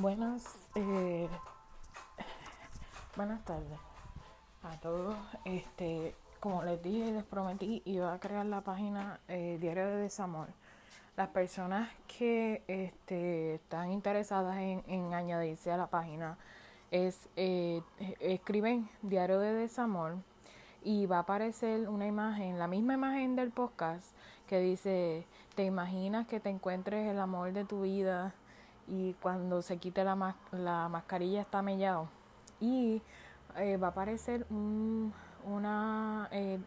Buenas, eh, buenas tardes a todos. Este, como les dije, les prometí, iba a crear la página eh, Diario de Desamor. Las personas que este, están interesadas en, en añadirse a la página es eh, escriben Diario de Desamor y va a aparecer una imagen, la misma imagen del podcast que dice, ¿te imaginas que te encuentres el amor de tu vida? Y cuando se quite la, la mascarilla está mellado. Y eh, va a aparecer una eh,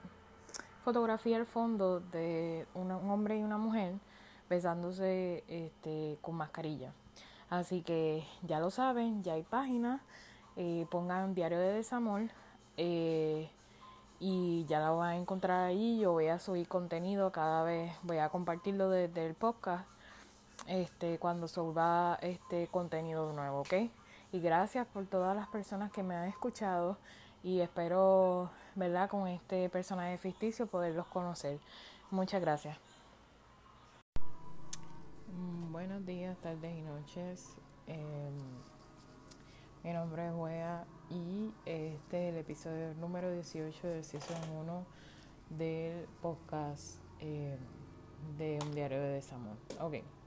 fotografía al fondo de un hombre y una mujer besándose este, con mascarilla. Así que ya lo saben, ya hay página. Eh, pongan Diario de Desamor y ya la van a encontrar ahí. Yo voy a subir contenido cada vez, voy a compartirlo desde el podcast este, cuando suba este contenido nuevo, ¿ok? Y gracias por todas las personas que me han escuchado y espero, ¿verdad? Con este personaje ficticio poderlos conocer. Muchas gracias. Mm, buenos días, tardes y noches. Em, mi nombre es Wea y este es el episodio número 18 del Season 1 del podcast em, de Un Diario de Desamor. Ok.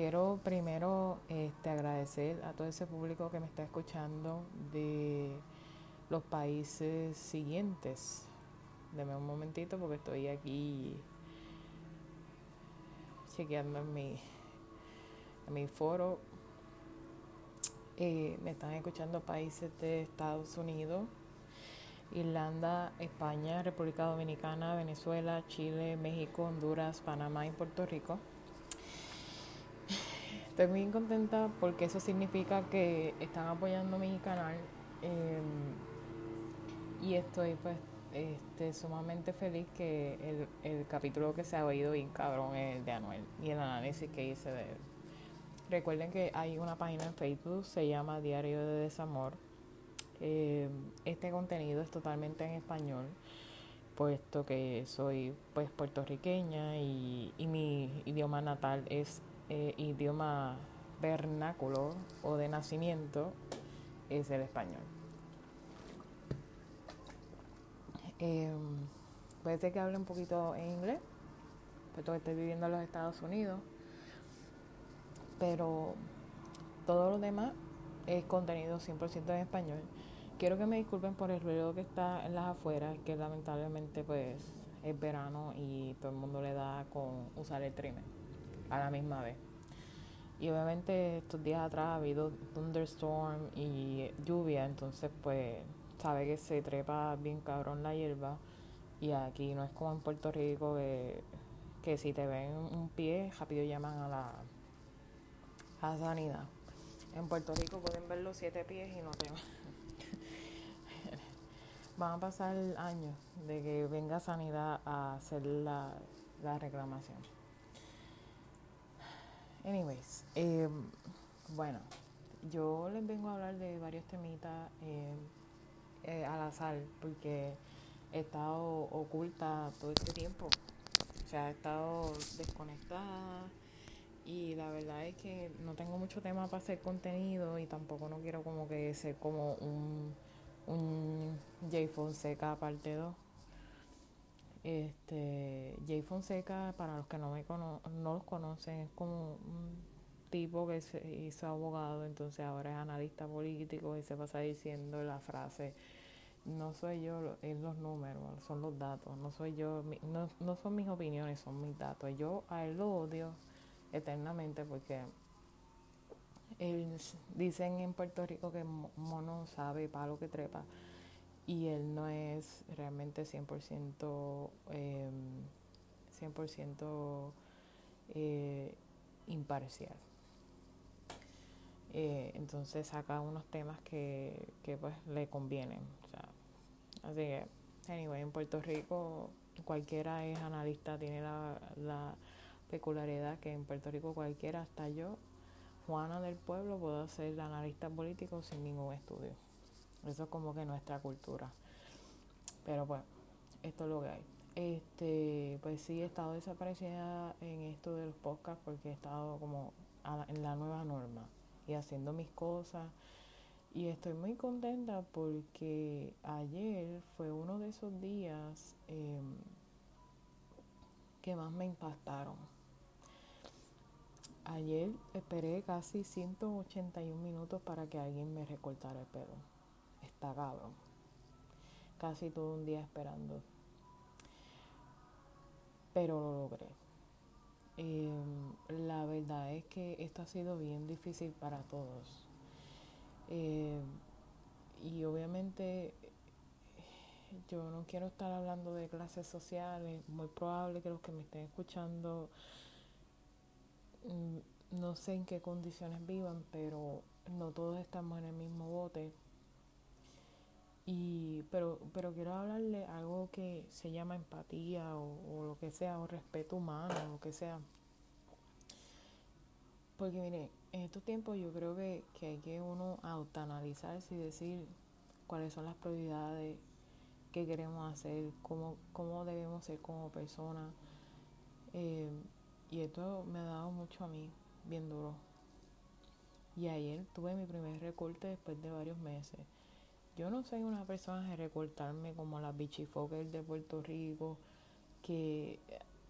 Quiero primero este, agradecer a todo ese público que me está escuchando de los países siguientes. Deme un momentito porque estoy aquí chequeando en mi, mi foro. Eh, me están escuchando países de Estados Unidos, Irlanda, España, República Dominicana, Venezuela, Chile, México, Honduras, Panamá y Puerto Rico. Estoy muy contenta porque eso significa que están apoyando mi canal em, y estoy pues este, sumamente feliz que el, capítulo que se ha oído bien cabrón es el de Anuel y el análisis que hice de él. Recuerden que hay una página en Facebook, se llama Diario de Desamor. Em, este contenido es totalmente en español, puesto que soy pues puertorriqueña y, y mi idioma natal es eh, idioma vernáculo o de nacimiento es el español. Eh, puede ser que hable un poquito en inglés, puesto que estoy viviendo en los Estados Unidos, pero todo lo demás es contenido 100% en español. Quiero que me disculpen por el ruido que está en las afueras, que lamentablemente pues es verano y todo el mundo le da con usar el trimmer a la misma vez. Y obviamente estos días atrás ha habido thunderstorm y lluvia, entonces pues sabe que se trepa bien cabrón la hierba. Y aquí no es como en Puerto Rico que, si te ven un pie, rápido llaman a la, a sanidad. En Puerto Rico pueden ver los siete pies y no te van a pasar años de que venga sanidad a hacer la, la reclamación. Anyways, em, bueno, yo les vengo a hablar de varios temitas em, eh, al azar porque he estado oculta todo este tiempo. O sea, he estado desconectada y la verdad es que no tengo mucho tema para hacer contenido y tampoco no quiero como que ser como un, un J Fonseca parte 2. Este, Jay Fonseca, para los que no, me no los conocen, es como un tipo que se hizo abogado, entonces ahora es analista político y se pasa diciendo la frase, no soy yo, es los números, son los datos, no soy yo, no, no son mis opiniones, son mis datos. Yo a él lo odio eternamente porque él, dicen en Puerto Rico que mono sabe palo que trepa y él no es realmente 100%, eh, 100 eh, imparcial. Eh, entonces saca unos temas que, que pues le convienen. así que, anyway, en Puerto Rico cualquiera es analista, tiene la, la peculiaridad que en Puerto Rico cualquiera, hasta yo, Juana del Pueblo, puedo ser analista político sin ningún estudio. Eso es como que nuestra cultura. Pero bueno, esto es lo que hay. Este, pues sí he estado desaparecida en esto de los podcasts porque he estado como en la nueva norma. y haciendo mis cosas. Y estoy muy contenta porque ayer fue uno de esos días em, que más me impactaron. Ayer esperé casi 181 minutos para que alguien me recortara el pelo. Cabrón. Casi todo un día esperando. Pero lo logré. Em, la verdad es que esto ha sido bien difícil para todos. Em, y obviamente yo no quiero estar hablando de clases sociales. Muy probable que los que me estén escuchando mm, no sé en qué condiciones vivan, pero no todos estamos en el mismo bote. Y, pero, pero quiero hablarle algo que se llama empatía o, lo que sea, o respeto humano, o lo que sea. Porque mire, en estos tiempos yo creo que, hay que uno autoanalizarse y decir cuáles son las prioridades, qué queremos hacer, cómo, cómo debemos ser como personas. Eh, y esto me ha dado mucho a mí, bien duro. Y ayer tuve mi primer recorte después de varios meses. Yo no soy una persona de recortarme como las bichifokers de Puerto Rico, que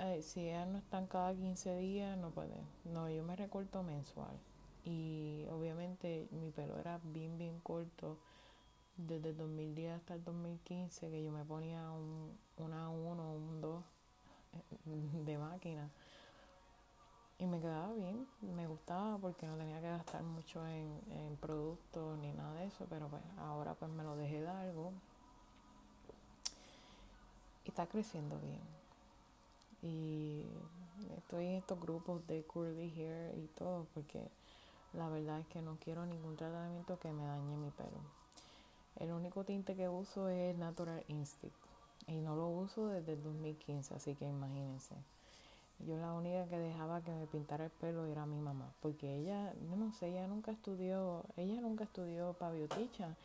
eh, si ellas no están cada 15 días, no pueden. No, yo me recorto mensual. Y obviamente mi pelo era bien, bien corto. Desde el 2010 hasta el 2015, que yo me ponía un, una 1 un 2 de máquina y me quedaba bien, me gustaba porque no tenía que gastar mucho en, productos ni nada de eso, pero pues ahora pues me lo dejé de algo y está creciendo bien. Y estoy en estos grupos de curly hair y todo porque la verdad es que no quiero ningún tratamiento que me dañe mi pelo. El único tinte que uso es Natural Instinct y no lo uso desde el 2015, así que imagínense. Yo la única que dejaba que me pintara el pelo era mi mamá, porque ella, no sé, ella nunca estudió, ella nunca estudió pavioticha,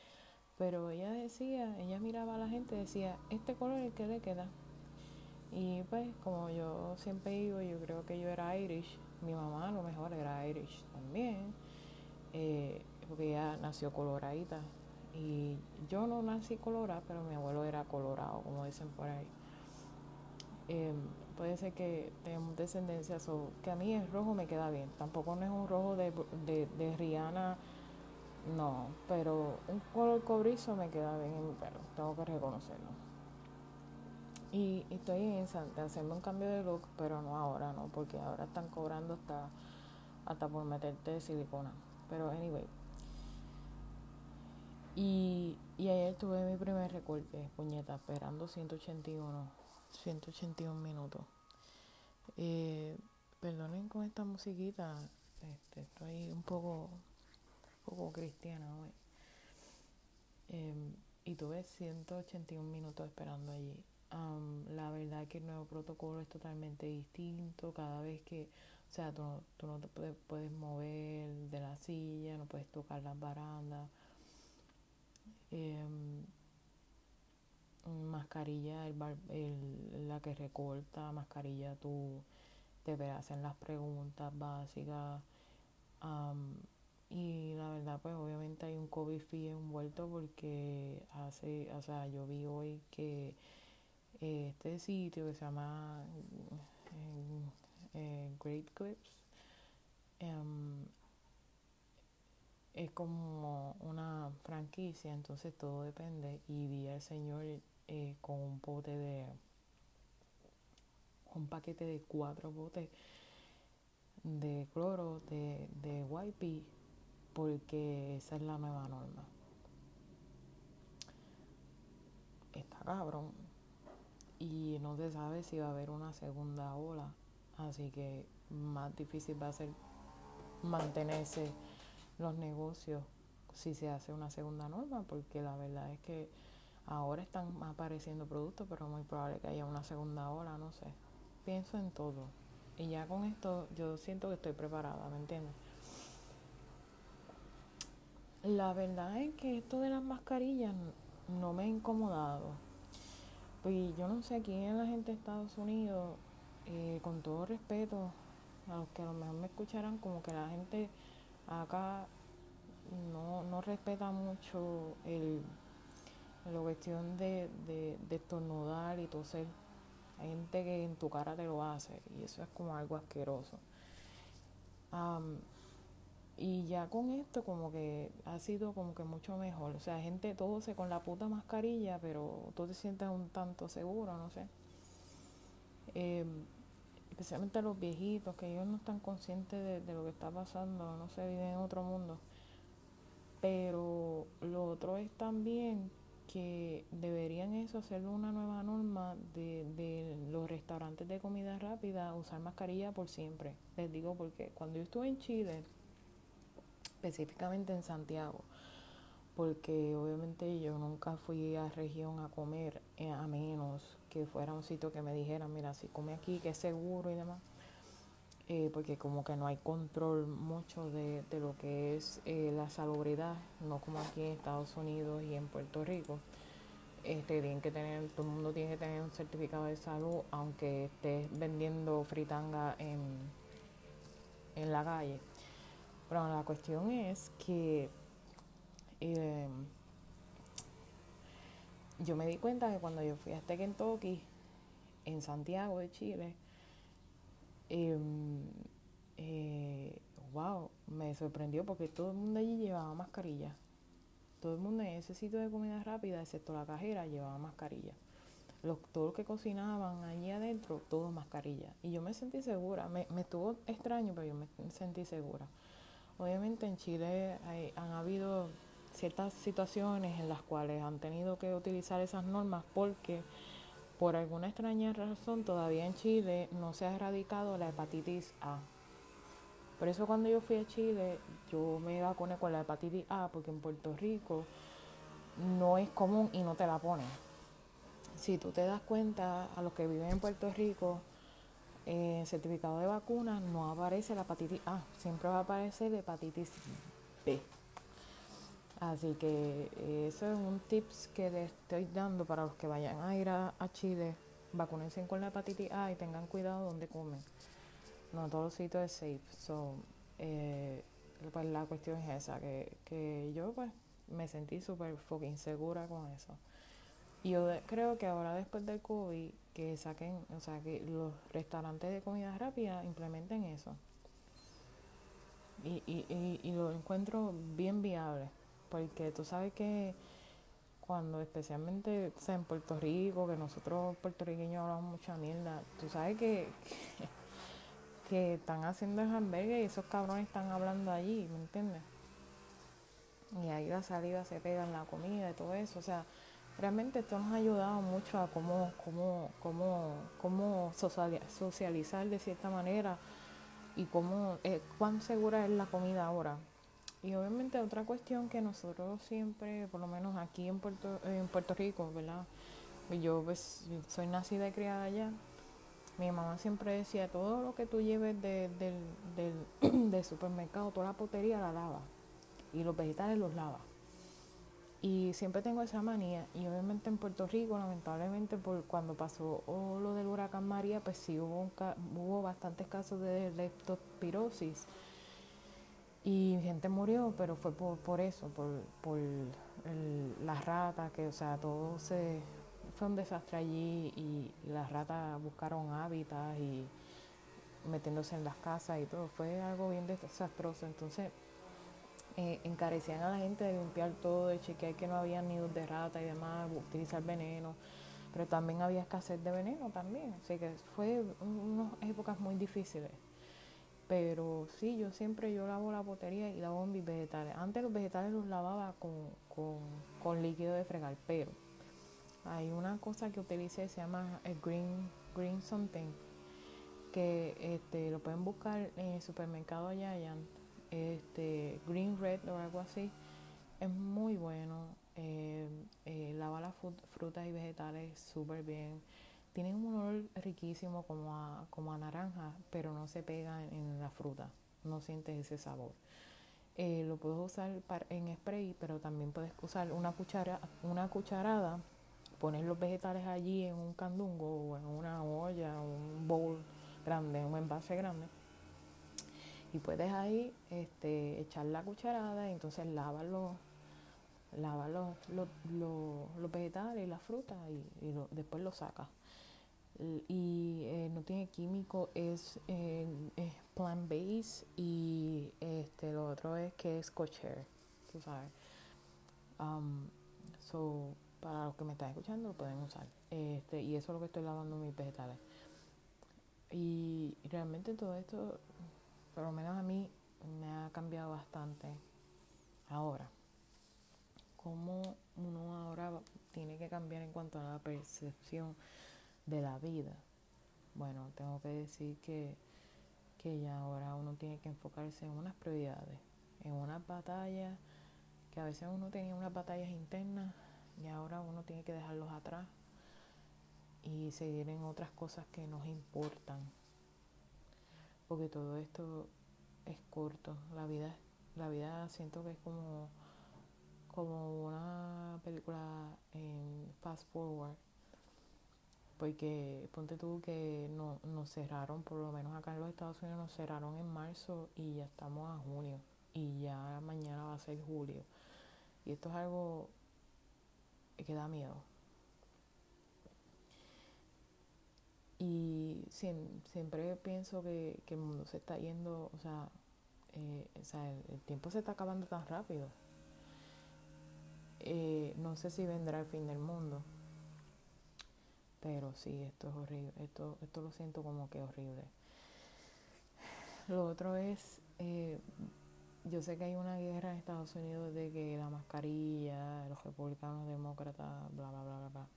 pero ella decía, ella miraba a la gente y decía, este color es el que le queda. Y pues como yo siempre digo, yo creo que yo era Irish, mi mamá a lo mejor era Irish también, eh, porque ella nació coloradita. Y yo no nací colorada, pero mi abuelo era colorado, como dicen por ahí. Em, puede ser que tengamos descendencia, o que a mí el rojo me queda bien. Tampoco no es un rojo de, de, Rihanna, no, pero un color cobrizo me queda bien en mi pelo, tengo que reconocerlo. Y, estoy en de un cambio de look, pero no ahora, no, porque ahora están cobrando hasta, hasta por meterte silicona. Pero anyway. Y, y ayer tuve mi primer recorte, puñeta, esperando 181 181 minutos. Eh, perdonen con esta musiquita, este, estoy un poco, poco cristiana hoy. Em, y tuve 181 minutos esperando allí. la verdad que el nuevo protocolo es totalmente distinto. Cada vez que, o sea, tú, no te puedes, puedes, mover de la silla, no puedes tocar las barandas. Em, mascarilla, el, el, la que recorta, mascarilla tú te hacen las preguntas básicas. y la verdad, pues obviamente hay un COVID fee envuelto porque hace, o sea, yo vi hoy que este sitio que se llama eh, eh, Great Clips em, es como una franquicia, entonces todo depende. Y vi al señor eh, con un bote de un paquete de cuatro botes de cloro de, de YP porque esa es la nueva norma. Está cabrón. Y no se sabe si va a haber una segunda ola. Así que más difícil va a ser mantenerse los negocios si se hace una segunda norma, porque la verdad es que Ahora están apareciendo productos, pero muy probable que haya una segunda ola, no sé. Pienso en todo. Y ya con esto yo siento que estoy preparada, ¿me entiendes? La verdad es que esto de las mascarillas no me ha incomodado. Pues yo no sé quién es la gente de Estados Unidos, eh, con todo respeto a los que a lo mejor me escucharán, como que la gente acá no, no respeta mucho el, la cuestión de, de, de estornudar y toser. Hay gente que en tu cara te lo hace y eso es como algo asqueroso. y ya con esto como que ha sido como que mucho mejor. O sea, gente todo se con la puta mascarilla, pero tú te sientes un tanto seguro, no sé. Em, especialmente los viejitos, que ellos no están conscientes de, de, lo que está pasando, no sé, viven en otro mundo. Pero lo otro es también que deberían eso hacerlo una nueva norma de, de, los restaurantes de comida rápida, usar mascarilla por siempre. Les digo porque cuando yo estuve en Chile, específicamente en Santiago, porque obviamente yo nunca fui a región a comer, eh, a menos que fuera un sitio que me dijera, mira, si come aquí, que es seguro y demás. Eh, porque como que no hay control mucho de, de lo que es eh, la salubridad, no como aquí en Estados Unidos y en Puerto Rico. Este, tienen que tener, todo el mundo tiene que tener un certificado de salud, aunque estés vendiendo fritanga en, en la calle. Pero la cuestión es que eh, yo me di cuenta que cuando yo fui a este Kentucky, en Santiago de Chile, eh, eh, wow, me sorprendió porque todo el mundo allí llevaba mascarilla. Todo el mundo en ese sitio de comida rápida, excepto la cajera, llevaba mascarilla. Los, todos los que cocinaban allí adentro, todos mascarilla. Y yo me sentí segura. Me, me estuvo extraño, pero yo me sentí segura. Obviamente en Chile hay, han habido ciertas situaciones en las cuales han tenido que utilizar esas normas porque por alguna extraña razón todavía en Chile no se ha erradicado la hepatitis A. Por eso cuando yo fui a Chile yo me vacuné con la hepatitis A porque en Puerto Rico no es común y no te la ponen. Si tú te das cuenta, a los que viven en Puerto Rico, en el certificado de vacuna no aparece la hepatitis A, siempre va a aparecer la hepatitis B. Así que eh, eso es un tips que les estoy dando para los que vayan a ir a, a Chile. Vacúnense con la hepatitis A y tengan cuidado donde comen. No todos los sitios es safe. So, eh, pues la cuestión es esa, que, que yo pues me sentí súper fucking segura con eso. Y yo creo que ahora después del COVID, que saquen, o sea, que los restaurantes de comida rápida implementen eso. Y, y, y, y lo encuentro bien viable porque tú sabes que cuando especialmente sea, en Puerto Rico, que nosotros puertorriqueños hablamos mucha mierda, tú sabes que, que, están haciendo el hamburgues y esos cabrones están hablando allí, ¿me entiendes? Y ahí la salida se pega en la comida y todo eso, o sea, realmente esto nos ha ayudado mucho a cómo, cómo, cómo, cómo socializar de cierta manera y cómo, eh, cuán segura es la comida ahora. Y obviamente otra cuestión que nosotros siempre, por lo menos aquí en Puerto, en Puerto Rico, ¿verdad? Yo pues soy nacida y criada allá. Mi mamá siempre decía, todo lo que tú lleves de, del, del, del supermercado, toda la potería la lava. Y los vegetales los lava. Y siempre tengo esa manía. Y obviamente en Puerto Rico, lamentablemente, por cuando pasó lo del huracán María, pues sí hubo, hubo bastantes casos de leptospirosis y gente murió, pero fue por, por eso, por, por las ratas, que o sea, todo se fue un desastre allí y las ratas buscaron hábitats y metiéndose en las casas y todo, fue algo bien desastroso. Entonces, eh, encarecían a la gente de limpiar todo, de chequear que no había nidos de rata y demás, utilizar veneno, pero también había escasez de veneno también, así que fue unas épocas muy difíciles. Pero sí, yo siempre yo lavo la botería y lavo mis vegetales. Antes los vegetales los lavaba con, con, con líquido de fregar, pero hay una cosa que utilicé, se llama el green, green something, que este, lo pueden buscar en el supermercado Giant, este, green red o algo así. Es muy bueno, eh, eh, lava las frutas y vegetales súper bien tienen un olor riquísimo como a, como a naranja, pero no se pega en, la fruta, no sientes ese sabor. Eh, lo puedes usar en spray, pero también puedes usar una, cuchara, una cucharada, poner los vegetales allí en un candungo o en una olla, un bowl grande, un envase grande, Y puedes ahí este, echar la cucharada y entonces lava los, lava los, los, los, vegetales y la fruta y, después lo sacas. Y eh, no tiene químico, es, eh, es plant-based y este, lo otro es que es kosher, tú sabes. Um, so, para los que me están escuchando lo pueden usar. Este, y eso es lo que estoy lavando mis vegetales. Y realmente todo esto, por lo menos a mí, me ha cambiado bastante ahora. Cómo uno ahora tiene que cambiar en cuanto a la percepción de la vida. Bueno, tengo que decir que, que ya ahora uno tiene que enfocarse en unas prioridades, en unas batallas, que a veces uno tenía unas batallas internas y ahora uno tiene que dejarlos atrás y seguir en otras cosas que nos importan. Porque todo esto es corto. La vida, la vida siento que es como, como una película en fast forward. Porque ponte tú que no, nos cerraron, por lo menos acá en los Estados Unidos nos cerraron en marzo y ya estamos a junio. Y ya mañana va a ser julio. Y esto es algo que da miedo. Y siempre pienso que, el mundo se está yendo, o sea, eh, el, tiempo se está acabando tan rápido. Eh, no sé si vendrá el fin del mundo, pero sí, esto es horrible, esto, esto lo siento como que horrible. Lo otro es, eh, yo sé que hay una guerra en Estados Unidos de que la mascarilla, los republicanos, demócratas, bla, bla, bla, bla, bla.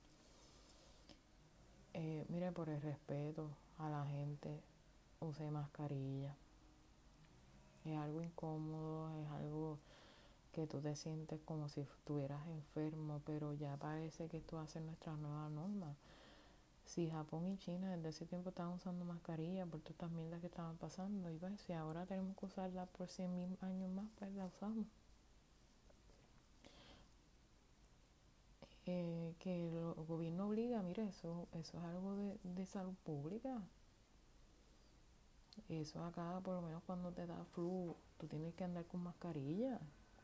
Eh, mire, por el respeto a la gente, use mascarilla. Es algo incómodo, es algo que tú te sientes como si estuvieras enfermo, pero ya parece que esto va a ser nuestra nueva norma si Japón y China desde ese tiempo estaban usando mascarilla por todas estas mierdas que estaban pasando, y pues si ahora tenemos que usarla por 100 mil años más, pues la usamos. Eh, que el gobierno obliga, mire, eso, eso es algo de, de salud pública. Eso acá, por lo menos cuando te da flu, tú tienes que andar con mascarilla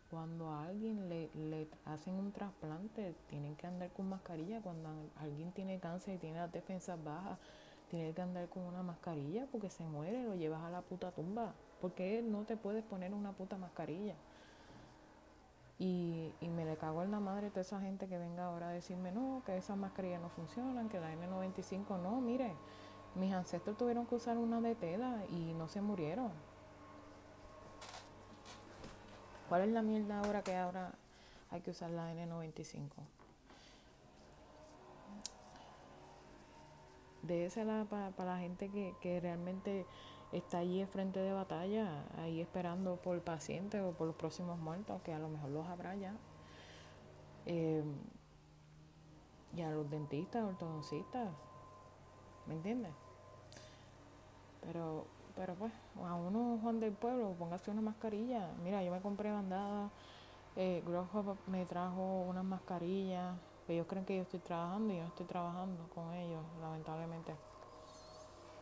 cuando a alguien le, le, hacen un trasplante, tienen que andar con mascarilla. Cuando alguien tiene cáncer y tiene las defensas bajas, tiene que andar con una mascarilla porque se muere, lo llevas a la puta tumba. porque no te puedes poner una puta mascarilla? Y, y me le cago en la madre toda esa gente que venga ahora a decirme, no, que esas mascarillas no funcionan, que la N95 no. Mire, mis ancestros tuvieron que usar una de tela y no se murieron ¿Cuál es la mierda ahora que ahora hay que usar la N95? Désela para, para la gente que, que realmente está allí en frente de batalla, ahí esperando por el paciente o por los próximos muertos, que a lo mejor los habrá ya. Eh, y a los dentistas, ortodoncistas, ¿me entiendes? Pero pero pues, a uno Juan del Pueblo, póngase una mascarilla. Mira, yo me compré bandada, eh, me trajo unas mascarillas, ellos creen que yo estoy trabajando y yo estoy trabajando con ellos, lamentablemente.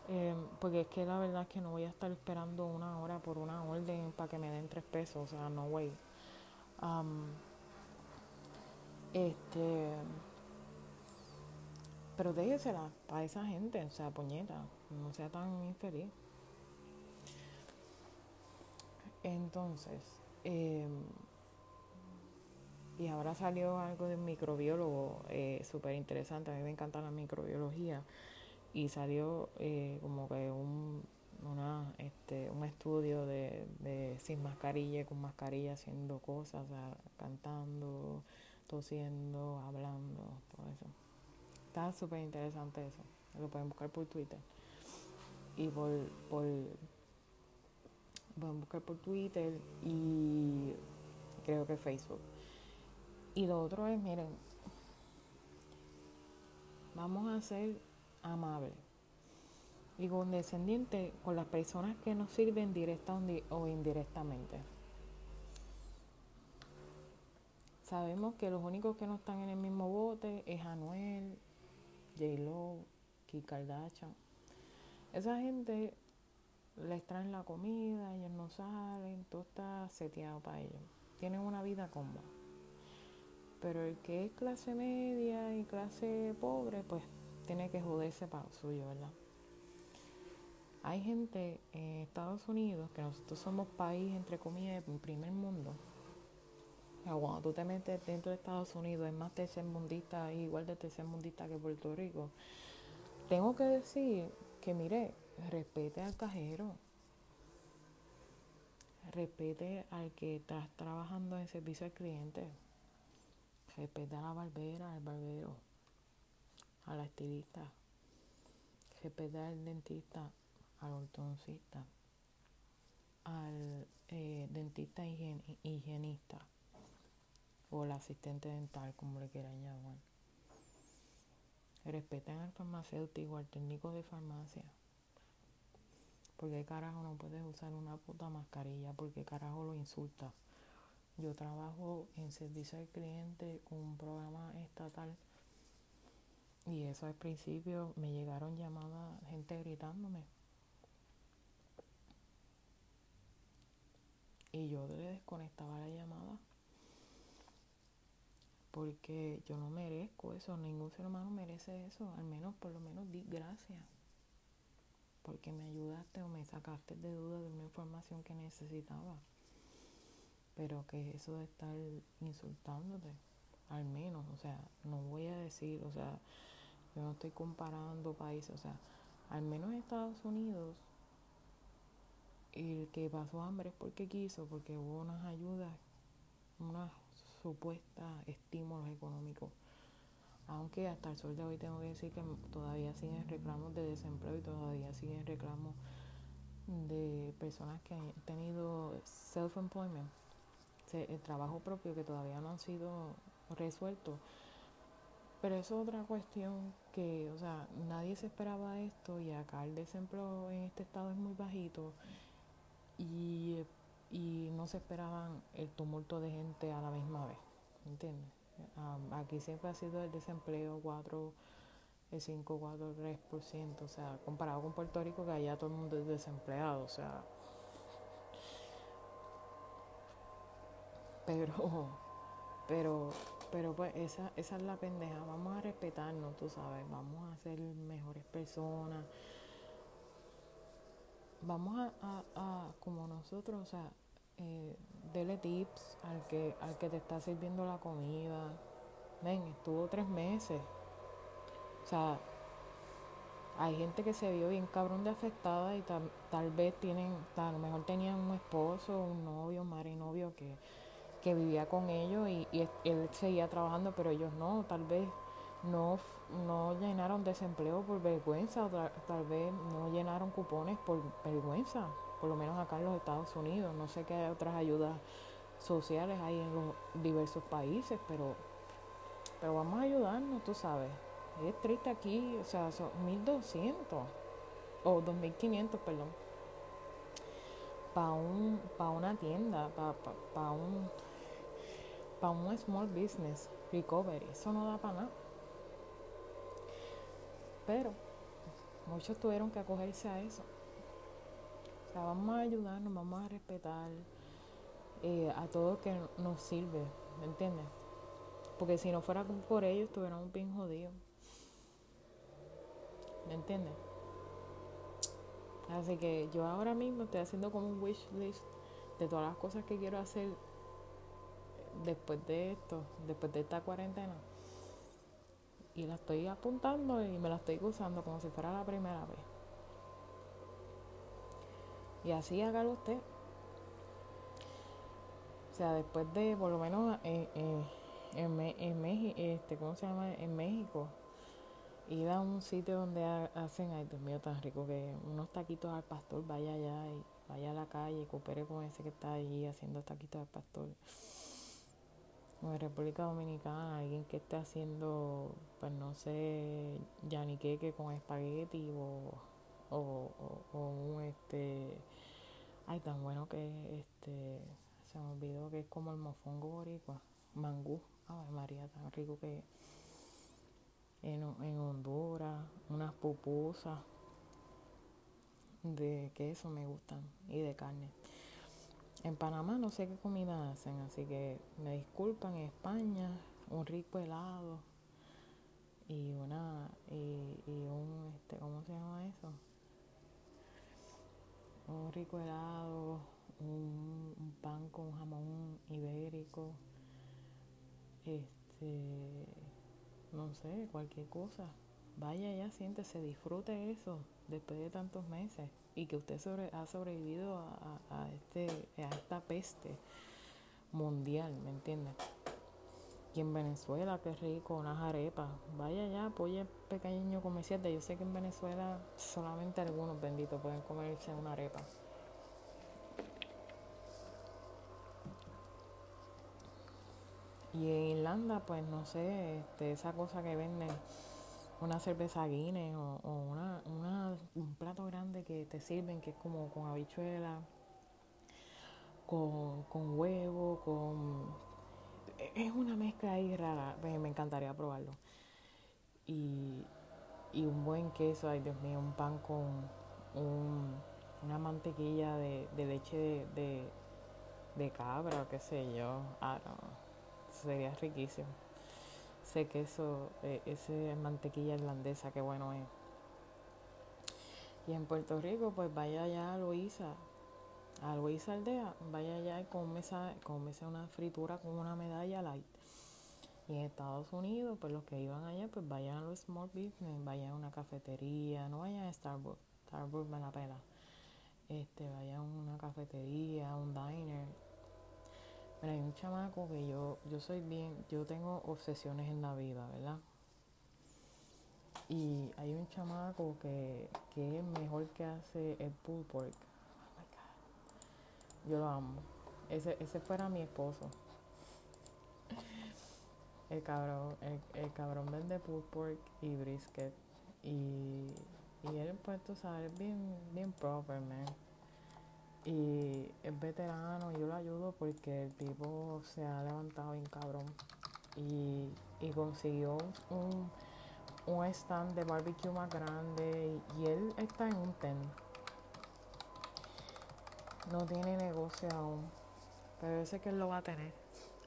Eh, porque es que la verdad es que no voy a estar esperando una hora por una orden para que me den tres pesos, o sea, no way. este pero déjesela para esa gente, o sea, puñeta, no sea tan infeliz. Entonces, em, y ahora salió algo de microbiólogo eh, súper interesante. A mí me encanta la microbiología. Y salió eh, como que un, una, este, un estudio de, de sin mascarilla, con mascarilla, haciendo cosas, cantando, tosiendo, hablando, todo eso. Está súper interesante eso. Lo pueden buscar por Twitter. Y por, por Pueden buscar por Twitter y creo que Facebook. Y lo otro es, miren, vamos a ser amables y condescendientes con las personas que nos sirven directa o indirectamente. Sabemos que los únicos que no están en el mismo bote es Anuel, J-Lo, Kim Kardashian. Esa gente les traen la comida, ellos no salen, todo está seteado para ellos. Tienen una vida cómoda. Pero el que es clase media y clase pobre, pues tiene que joderse para suyo, ¿verdad? Hay gente en Estados Unidos, que nosotros somos país, entre comillas, de primer mundo. cuando tú te metes dentro de Estados Unidos, es más tercermundista, igual de tercermundista que Puerto Rico. Tengo que decir que, mire, respete al cajero. Respete al que está trabajando en servicio al cliente. Respete a la barbera, al barbero, a la estilista. Respete al dentista, al ortodoncista, al eh, dentista higienista o el asistente dental, como le quieran llamar. Respeten al farmacéutico, al técnico de farmacia. Porque carajo no puedes usar una puta mascarilla? Porque carajo lo insulta? Yo trabajo en servicio al cliente con un programa estatal y eso al principio me llegaron llamadas, gente gritándome. Y yo le desconectaba la llamada. Porque yo no merezco eso, ningún ser humano merece eso. Al menos, por lo menos, di gracias. Porque me ayudaste o me sacaste de duda de una información que necesitaba. Pero que eso de estar insultándote, al menos, o sea, no voy a decir, o sea, yo no estoy comparando países, o sea, al menos en Estados Unidos, el que pasó hambre es porque quiso, porque hubo unas ayudas, unas supuestas estímulos económicos. Aunque hasta el sol de hoy tengo que decir que todavía siguen reclamos de desempleo y todavía siguen reclamos de personas que han tenido self-employment, el trabajo propio que todavía no han sido resueltos. Pero eso es otra cuestión que, o sea, nadie se esperaba esto y acá el desempleo en este estado es muy bajito y, y no se esperaban el tumulto de gente a la misma vez, ¿entiendes? Aquí siempre ha sido el desempleo 4, el 5, 4, 3%, o sea, comparado con Puerto Rico que allá todo el mundo es desempleado, o sea, Pero, pero, pero pues esa, esa es la pendeja. Vamos a respetarnos, tú sabes. Vamos a ser mejores personas. Vamos a, a, como nosotros, o sea, eh, dele tips al que, al que te está sirviendo la comida. Ven, estuvo tres meses. O sea, hay gente que se vio bien cabrón de afectada y tal, tal vez tienen, a lo mejor tenían un esposo, un novio, madre y novio que que vivía con ellos y, él seguía trabajando, pero ellos no, tal vez no, no llenaron desempleo por vergüenza, tal, vez no llenaron cupones por vergüenza, por lo menos acá en los Estados Unidos. No sé qué otras ayudas sociales hay en los diversos países, pero, pero vamos a ayudarnos, tú sabes. Es triste aquí, o sea, son 1.200 o 2.500, perdón, para un, para una tienda, para, para un para un small business recovery. Eso no da para nada. Pero muchos tuvieron que acogerse a eso. O sea, vamos a ayudarnos, vamos a respetar eh, a todo que nos sirve, ¿me entiendes? Porque si no fuera por ellos, estuviéramos bien jodidos. ¿Me entiendes? Así que yo ahora mismo estoy haciendo como un wish list de todas las cosas que quiero hacer después de esto, después de esta cuarentena. Y la estoy apuntando y me la estoy usando como si fuera la primera vez. Y así hágalo usted. O sea, después de, por lo menos en, en, en, México, este, ¿cómo se llama? En México, ir a un sitio donde hacen, ay Dios mío, tan rico que unos taquitos al pastor, vaya allá y vaya a la calle y coopere con ese que está allí haciendo taquitos al pastor en República Dominicana alguien que esté haciendo, pues no sé, yaniqueque con espagueti o, o, o, un este, ay tan bueno que este, se me olvidó que es como el mofongo boricua, mangú, ay María, tan rico que en, en Honduras, unas pupusas, de queso me gustan y de carne. En Panamá no sé qué comida hacen, así que me disculpan. En España, un rico helado y una y, y un este, ¿cómo se llama eso? Un rico helado, un, un pan con jamón ibérico, este, no sé, cualquier cosa. Vaya ya, siéntese, disfrute eso después de tantos meses y que usted sobre, ha sobrevivido a, a, este, a esta peste mundial, ¿me entiende? Y en Venezuela, qué rico, unas arepas. Vaya ya, apoye pequeño comerciante. Yo sé que en Venezuela solamente algunos benditos pueden comerse una arepa. Y en Irlanda, pues no sé, este, esa cosa que venden, una cerveza Guinness o, una, una, un plato grande que te sirven, que es como con habichuela, con, con huevo, con... Es una mezcla ahí rara, me, me encantaría probarlo. Y, y un buen queso, ay Dios mío, un pan con un, una mantequilla de, de leche de, de, de cabra o qué sé yo. Don't know sería riquísimo. Ese queso, eh, ese mantequilla irlandesa, qué bueno es. Y en Puerto Rico, pues vaya allá a Luisa, a Luisa Aldea, vaya allá y cómese, cómese una fritura con una medalla light. Y en Estados Unidos, pues los que iban allá, pues vayan a los small business, vayan a una cafetería, no vayan a Starbucks, Starbucks me la pela. Este, vayan a una cafetería, un diner, Mira, hay un chamaco que yo, yo soy bien, yo tengo obsesiones en la vida, ¿verdad? Y hay un chamaco que, que es mejor que hace el pulled pork. Oh my God. Yo lo amo. Ese, ese fuera mi esposo. El cabrón, el, el cabrón vende pulled pork y brisket. Y, y él, pues, tú sabes, bien, bien proper, man y es veterano y yo lo ayudo porque el tipo se ha levantado bien cabrón. Y, y consiguió un, un stand de barbecue más grande y, él está en un ten. No tiene negocio aún pero yo sé que él lo va a tener.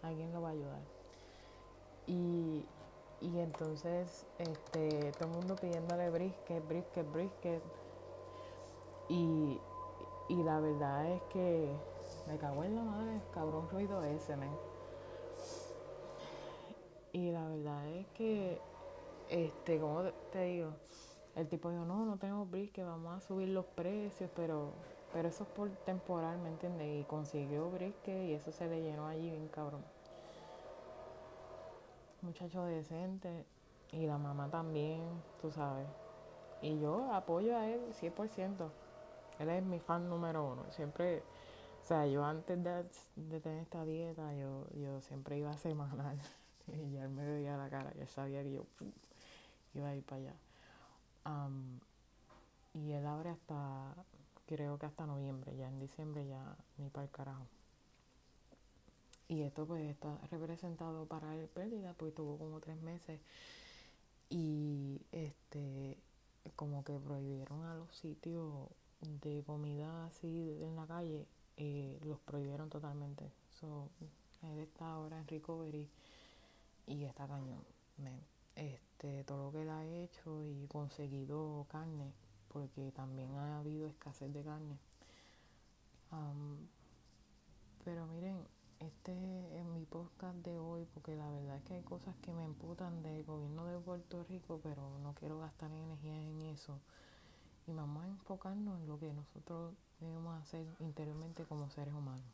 Alguien lo va a ayudar. Y, y entonces este todo el mundo pidiéndole brisket brisket brisket. Y y la verdad es que me cago en la madre, cabrón ruido ese, men. Y la verdad es que, este, como te digo, el tipo dijo, no, no tenemos brisket, vamos a subir los precios, pero, pero eso es por temporal, ¿me entiendes? Y consiguió brisket y eso se le llenó allí bien cabrón. Muchacho decente y la mamá también, tú sabes. Y yo apoyo a él 100%. Él es mi fan número uno. Siempre, o sea, yo antes de, de tener esta dieta, yo, yo siempre iba a semanal. y ya él me veía la cara, ya sabía que yo pum, iba a ir para allá. Y él abre hasta, creo que hasta noviembre, ya en diciembre ya ni para el carajo. Y esto pues está representado para él pérdida, pues tuvo como tres meses. Y este, como que prohibieron a los sitios de comida así en la calle eh, los prohibieron totalmente. So, él está ahora en recovery y está cañón. Este, todo lo que él ha hecho y conseguido carne, porque también ha habido escasez de carne. Um, pero miren, este es mi podcast de hoy, porque la verdad es que hay cosas que me emputan del gobierno de Puerto Rico, pero no quiero gastar energía en eso y a enfocarnos en lo que nosotros debemos hacer interiormente como seres humanos.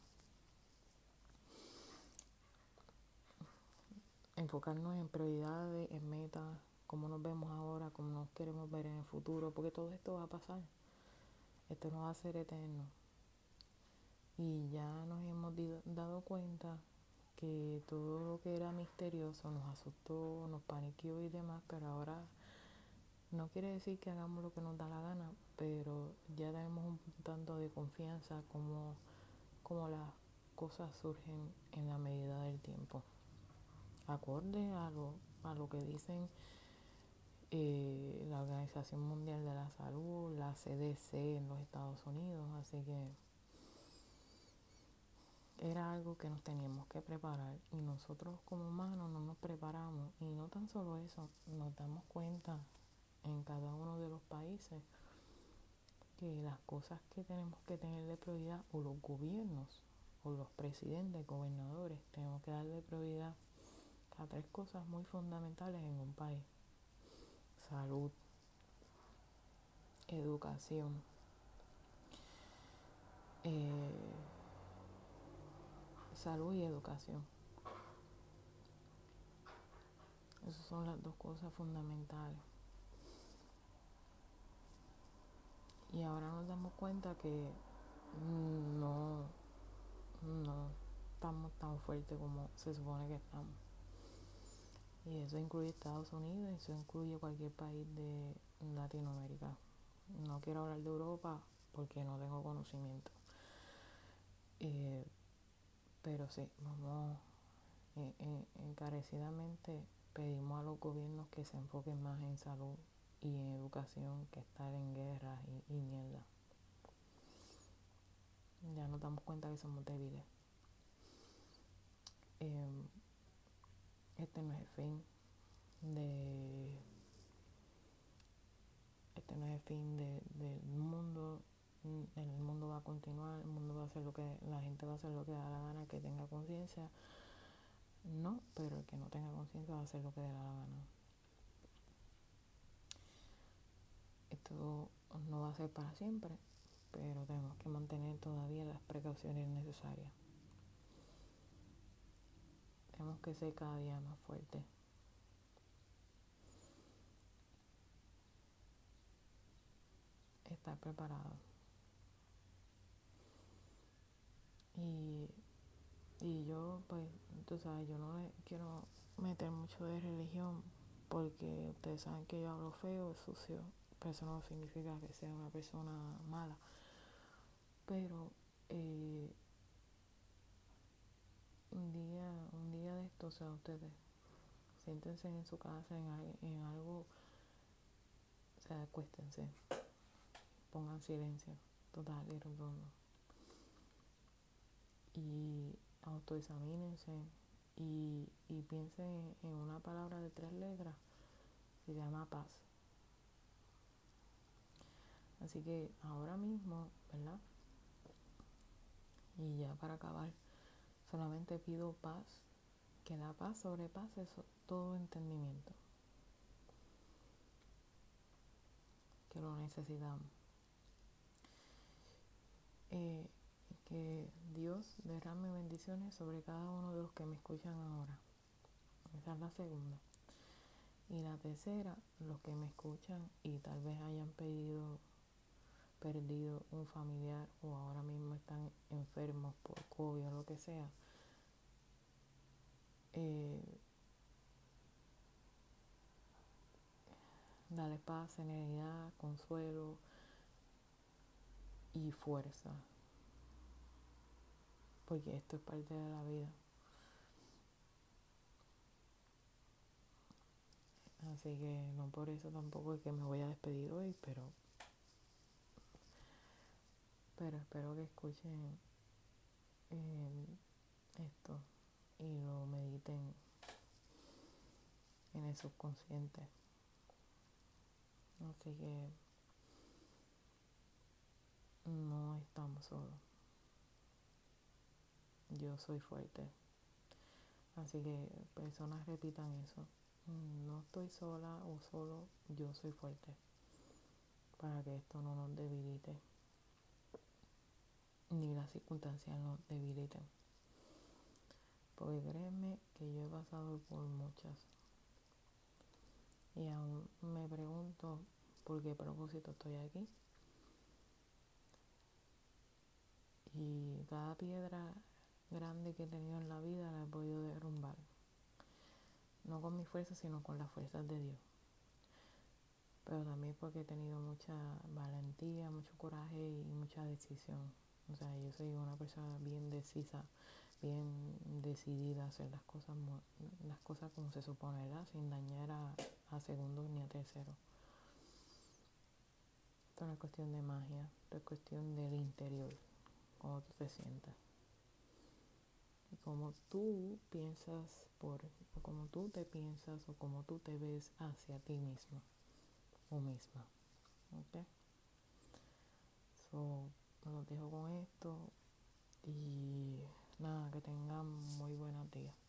Enfocarnos en prioridades, en metas, cómo nos vemos ahora, cómo nos queremos ver en el futuro, porque todo esto va a pasar. Esto no va a ser eterno. Y ya nos hemos dado cuenta que todo lo que era misterioso nos asustó, nos paniqueó y demás, pero ahora no quiere decir que hagamos lo que nos da la gana, pero ya tenemos un tanto de confianza como, como las cosas surgen en la medida del tiempo. Acorde a lo, a lo que dicen eh, la Organización Mundial de la Salud, la CDC en los Estados Unidos, así que era algo que nos teníamos que preparar y nosotros como humanos no nos preparamos y no tan solo eso, nos damos cuenta en cada uno de los países que las cosas que tenemos que tenerle prioridad o los gobiernos o los presidentes, gobernadores, tenemos que darle prioridad a tres cosas muy fundamentales en un país. Salud, educación, eh, salud y educación. Esas son las dos cosas fundamentales. Y ahora nos damos cuenta que no, no estamos tan fuertes como se supone que estamos. Y eso incluye Estados Unidos, eso incluye cualquier país de Latinoamérica. No quiero hablar de Europa porque no tengo conocimiento. Eh, pero sí, vamos eh, eh, encarecidamente pedimos a los gobiernos que se enfoquen más en salud y educación que estar en guerras y, mierda. Ya nos damos cuenta que somos débiles. Em, este no es el fin de este no es el fin del mundo el mundo va a continuar, el mundo va a hacer lo que, la gente va a hacer lo que da la gana, que tenga conciencia. No, pero el que no tenga conciencia va a hacer lo que dé la gana. Esto no va a ser para siempre, pero tenemos que mantener todavía las precauciones necesarias. Tenemos que ser cada día más fuertes. Estar preparados. Y, y yo, pues, tú sabes, yo no quiero meter mucho de religión porque ustedes saben que yo hablo feo, sucio, pero eso no significa que sea una persona mala. Pero eh, un día, un día de esto, o sea, ustedes siéntense en su casa en, en algo, o sea, acuéstense, pongan silencio total y rotundo y autoexamínense y, y piensen en una palabra de tres letras se llama paz. Así que ahora mismo, ¿verdad? Y ya para acabar, solamente pido paz, que la paz sobrepase todo entendimiento. Que lo necesitamos. Eh, que Dios derrame bendiciones sobre cada uno de los que me escuchan ahora. Esa es la segunda. Y la tercera, los que me escuchan y tal vez hayan pedido, perdido un familiar o ahora mismo están enfermos por COVID o lo que sea. Eh, dale paz, serenidad, consuelo y fuerza porque esto es parte de la vida. Así que no por eso tampoco es que me voy a despedir hoy, pero pero espero que escuchen eh, esto y lo mediten en el subconsciente. Así que no estamos solos yo soy fuerte. Así que personas repitan eso. No estoy sola o solo, yo soy fuerte. Para que esto no nos debilite. Ni las circunstancias nos debiliten. Porque créeme que yo he pasado por muchas. Y aún me pregunto por qué propósito estoy aquí. Y cada piedra grande que he tenido en la vida la he podido derrumbar. No con mi fuerza, sino con las fuerzas de Dios. Pero también porque he tenido mucha valentía, mucho coraje y mucha decisión. O sea, yo soy una persona bien decisa bien decidida a hacer las cosas, las cosas como se supone. Sin dañar a, a segundos ni a terceros. Esto no es cuestión de magia, esto es cuestión del interior, cómo tú te sientas. Y cómo tú piensas por, o cómo tú te piensas o cómo tú te ves hacia ti mismo o misma. ¿Ok? So, los dejo con esto y nada, que tengan muy buenos días.